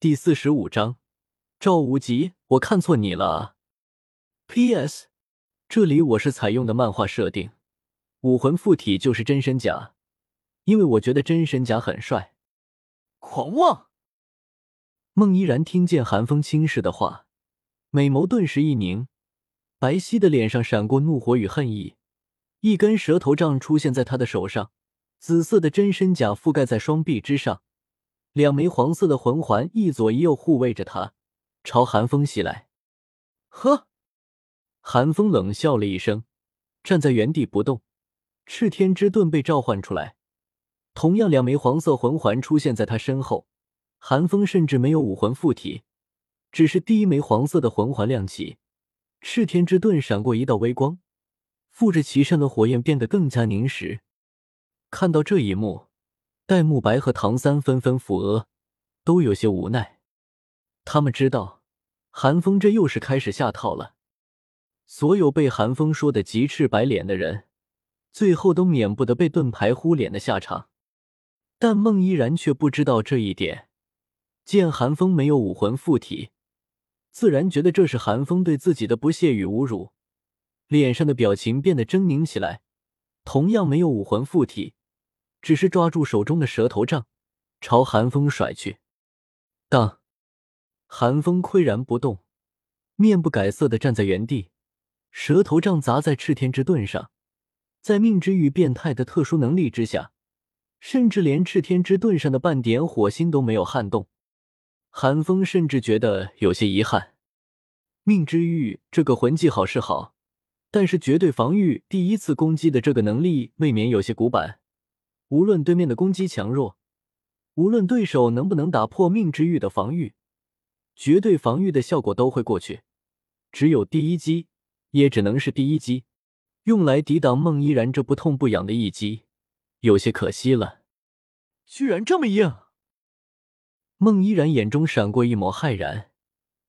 第四十五章，赵无极，我看错你了。P.S. 这里我是采用的漫画设定，武魂附体就是真身甲，因为我觉得真身甲很帅。狂妄！孟依然听见寒风轻视的话，美眸顿时一凝，白皙的脸上闪过怒火与恨意，一根蛇头杖出现在他的手上，紫色的真身甲覆盖在双臂之上。两枚黄色的魂环一左一右护卫着他，朝寒风袭来。呵，寒风冷笑了一声，站在原地不动。赤天之盾被召唤出来，同样两枚黄色魂环出现在他身后。寒风甚至没有武魂附体，只是第一枚黄色的魂环亮起，赤天之盾闪过一道微光，附着其上的火焰变得更加凝实。看到这一幕。戴沐白和唐三纷纷扶额，都有些无奈。他们知道，韩风这又是开始下套了。所有被韩风说的急赤白脸的人，最后都免不得被盾牌呼脸的下场。但孟依然却不知道这一点。见韩风没有武魂附体，自然觉得这是韩风对自己的不屑与侮辱，脸上的表情变得狰狞起来。同样没有武魂附体。只是抓住手中的蛇头杖，朝寒风甩去。当，寒风岿然不动，面不改色的站在原地。蛇头杖砸在赤天之盾上，在命之玉变态的特殊能力之下，甚至连赤天之盾上的半点火星都没有撼动。寒风甚至觉得有些遗憾。命之玉这个魂技好是好，但是绝对防御第一次攻击的这个能力未免有些古板。无论对面的攻击强弱，无论对手能不能打破命之玉的防御，绝对防御的效果都会过去。只有第一击，也只能是第一击，用来抵挡孟依然这不痛不痒的一击，有些可惜了。居然这么硬！孟依然眼中闪过一抹骇然，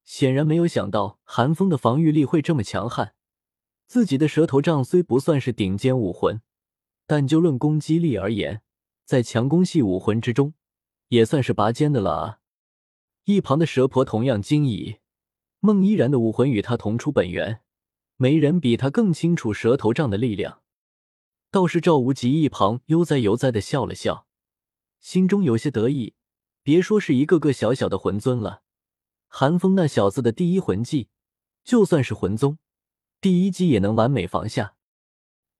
显然没有想到寒风的防御力会这么强悍。自己的蛇头杖虽不算是顶尖武魂。但就论攻击力而言，在强攻系武魂之中，也算是拔尖的了啊！一旁的蛇婆同样惊疑，孟依然的武魂与他同出本源，没人比他更清楚蛇头杖的力量。倒是赵无极一旁悠哉悠哉的笑了笑，心中有些得意。别说是一个个小小的魂尊了，寒风那小子的第一魂技，就算是魂宗，第一击也能完美防下。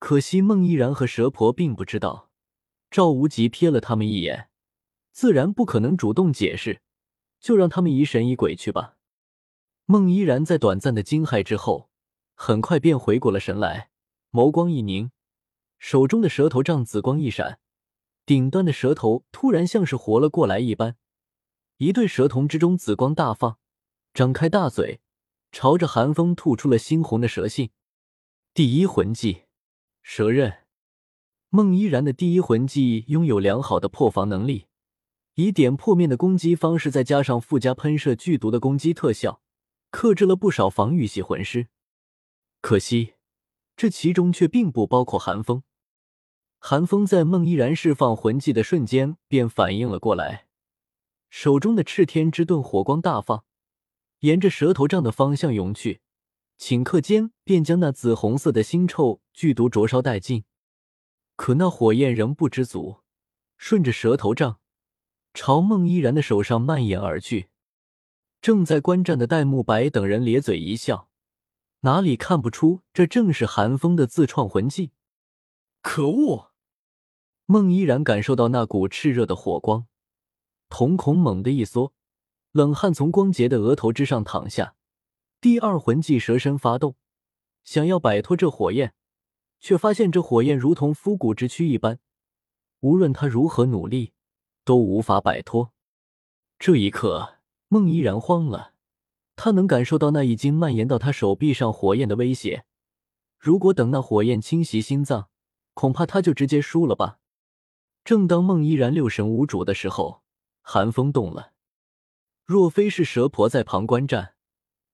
可惜孟依然和蛇婆并不知道，赵无极瞥了他们一眼，自然不可能主动解释，就让他们疑神疑鬼去吧。孟依然在短暂的惊骇之后，很快便回过了神来，眸光一凝，手中的蛇头杖紫光一闪，顶端的蛇头突然像是活了过来一般，一对蛇瞳之中紫光大放，张开大嘴，朝着寒风吐出了猩红的蛇信。第一魂技。蛇刃，孟依然的第一魂技拥有良好的破防能力，以点破面的攻击方式，再加上附加喷射剧毒的攻击特效，克制了不少防御系魂师。可惜，这其中却并不包括寒风。寒风在孟依然释放魂技的瞬间便反应了过来，手中的炽天之盾火光大放，沿着蛇头杖的方向涌去。顷刻间，便将那紫红色的腥臭剧毒灼烧殆尽。可那火焰仍不知足，顺着蛇头杖朝孟依然的手上蔓延而去。正在观战的戴沐白等人咧嘴一笑，哪里看不出这正是寒风的自创魂技？可恶！孟依然感受到那股炽热的火光，瞳孔猛地一缩，冷汗从光洁的额头之上淌下。第二魂技蛇身发动，想要摆脱这火焰，却发现这火焰如同枯骨之躯一般，无论他如何努力，都无法摆脱。这一刻，孟依然慌了，他能感受到那已经蔓延到他手臂上火焰的威胁。如果等那火焰侵袭心脏，恐怕他就直接输了吧。正当孟依然六神无主的时候，寒风动了。若非是蛇婆在旁观战，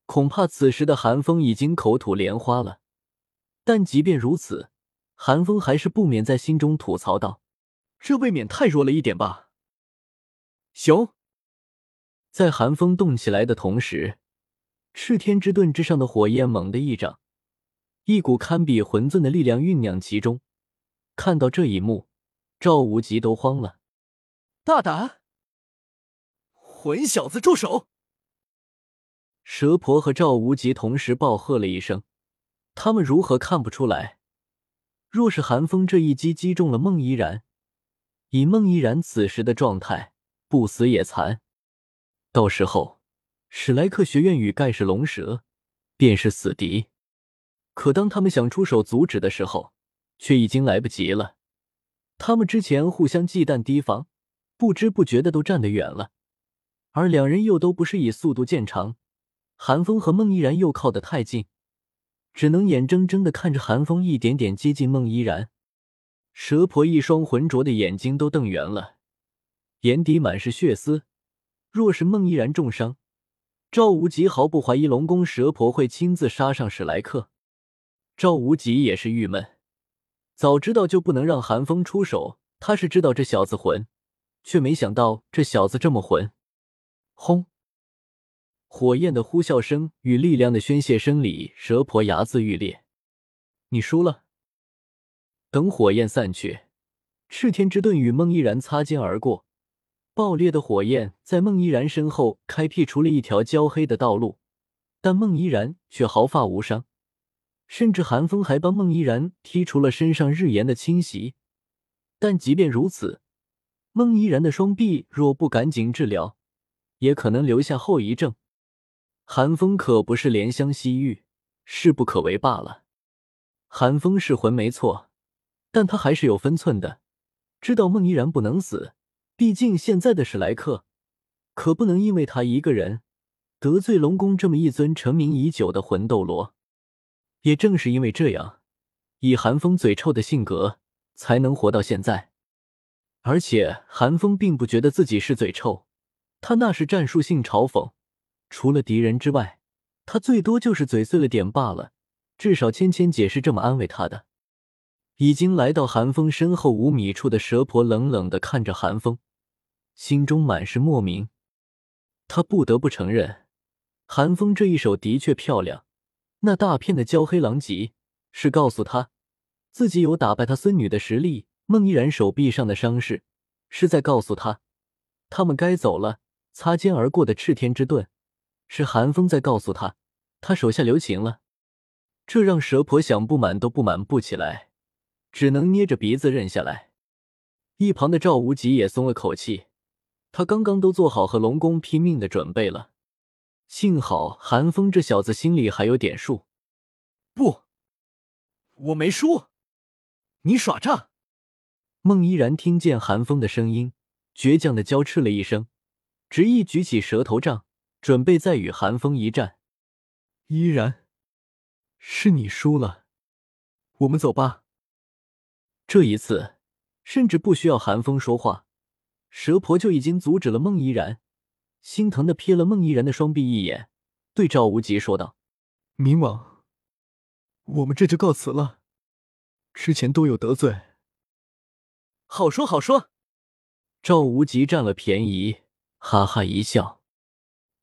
恐怕此时的寒风已经口吐莲花了，但即便如此，寒风还是不免在心中吐槽道：“这未免太弱了一点吧。”熊在寒风动起来的同时，赤天之盾之上的火焰猛地一涨，一股堪比魂尊的力量酝酿其中。看到这一幕，赵无极都慌了。大胆！混小子，住手！蛇婆和赵无极同时暴喝了一声。他们如何看不出来？若是寒风这一击击中了孟依然，以孟依然此时的状态，不死也残。到时候，史莱克学院与盖世龙蛇便是死敌。可当他们想出手阻止的时候，却已经来不及了。他们之前互相忌惮提防，不知不觉的都站得远了，而两人又都不是以速度见长。寒风和孟依然又靠得太近。只能眼睁睁的看着寒风一点点接近孟依然，蛇婆一双浑浊的眼睛都瞪圆了，眼底满是血丝。若是孟依然重伤，赵无极毫不怀疑龙宫蛇婆会亲自杀上史莱克。赵无极也是郁闷，早知道就不能让寒风出手。他是知道这小子混，却没想到这小子这么混。轰！火焰的呼啸声与力量的宣泄声里，蛇婆牙眦欲裂。你输了。等火焰散去，赤天之盾与孟依然擦肩而过，爆裂的火焰在孟依然身后开辟出了一条焦黑的道路，但孟依然却毫发无伤，甚至寒风还帮孟依然剔除了身上日炎的侵袭。但即便如此，孟依然的双臂若不赶紧治疗，也可能留下后遗症。寒风可不是怜香惜玉、势不可为罢了。寒风是魂没错，但他还是有分寸的，知道孟依然不能死。毕竟现在的史莱克，可不能因为他一个人得罪龙宫这么一尊成名已久的魂斗罗。也正是因为这样，以寒风嘴臭的性格，才能活到现在。而且寒风并不觉得自己是嘴臭，他那是战术性嘲讽。除了敌人之外，他最多就是嘴碎了点罢了。至少芊芊姐是这么安慰他的。已经来到寒风身后五米处的蛇婆冷冷的看着寒风，心中满是莫名。他不得不承认，寒风这一手的确漂亮。那大片的焦黑狼藉是告诉他自己有打败他孙女的实力。孟依然手臂上的伤势是在告诉他他们该走了。擦肩而过的赤天之盾。是寒风在告诉他，他手下留情了，这让蛇婆想不满都不满不起来，只能捏着鼻子认下来。一旁的赵无极也松了口气，他刚刚都做好和龙宫拼命的准备了，幸好寒风这小子心里还有点数。不，我没输，你耍诈！孟依然听见寒风的声音，倔强的娇斥了一声，执意举起蛇头杖。准备再与寒风一战，依然，是你输了。我们走吧。这一次，甚至不需要寒风说话，蛇婆就已经阻止了孟依然。心疼的瞥了孟依然的双臂一眼，对赵无极说道：“冥王，我们这就告辞了。之前多有得罪。”好说好说。赵无极占了便宜，哈哈一笑。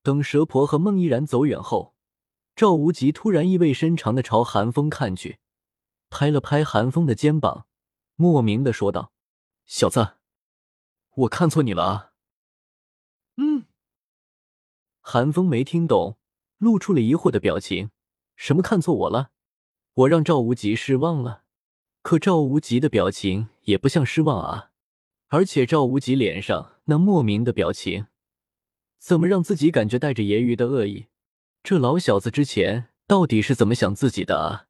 等蛇婆和孟依然走远后，赵无极突然意味深长的朝寒风看去，拍了拍寒风的肩膀，莫名的说道：“小子，我看错你了啊。”“嗯。”寒风没听懂，露出了疑惑的表情。“什么看错我了？我让赵无极失望了？可赵无极的表情也不像失望啊，而且赵无极脸上那莫名的表情。”怎么让自己感觉带着揶揄的恶意？这老小子之前到底是怎么想自己的啊？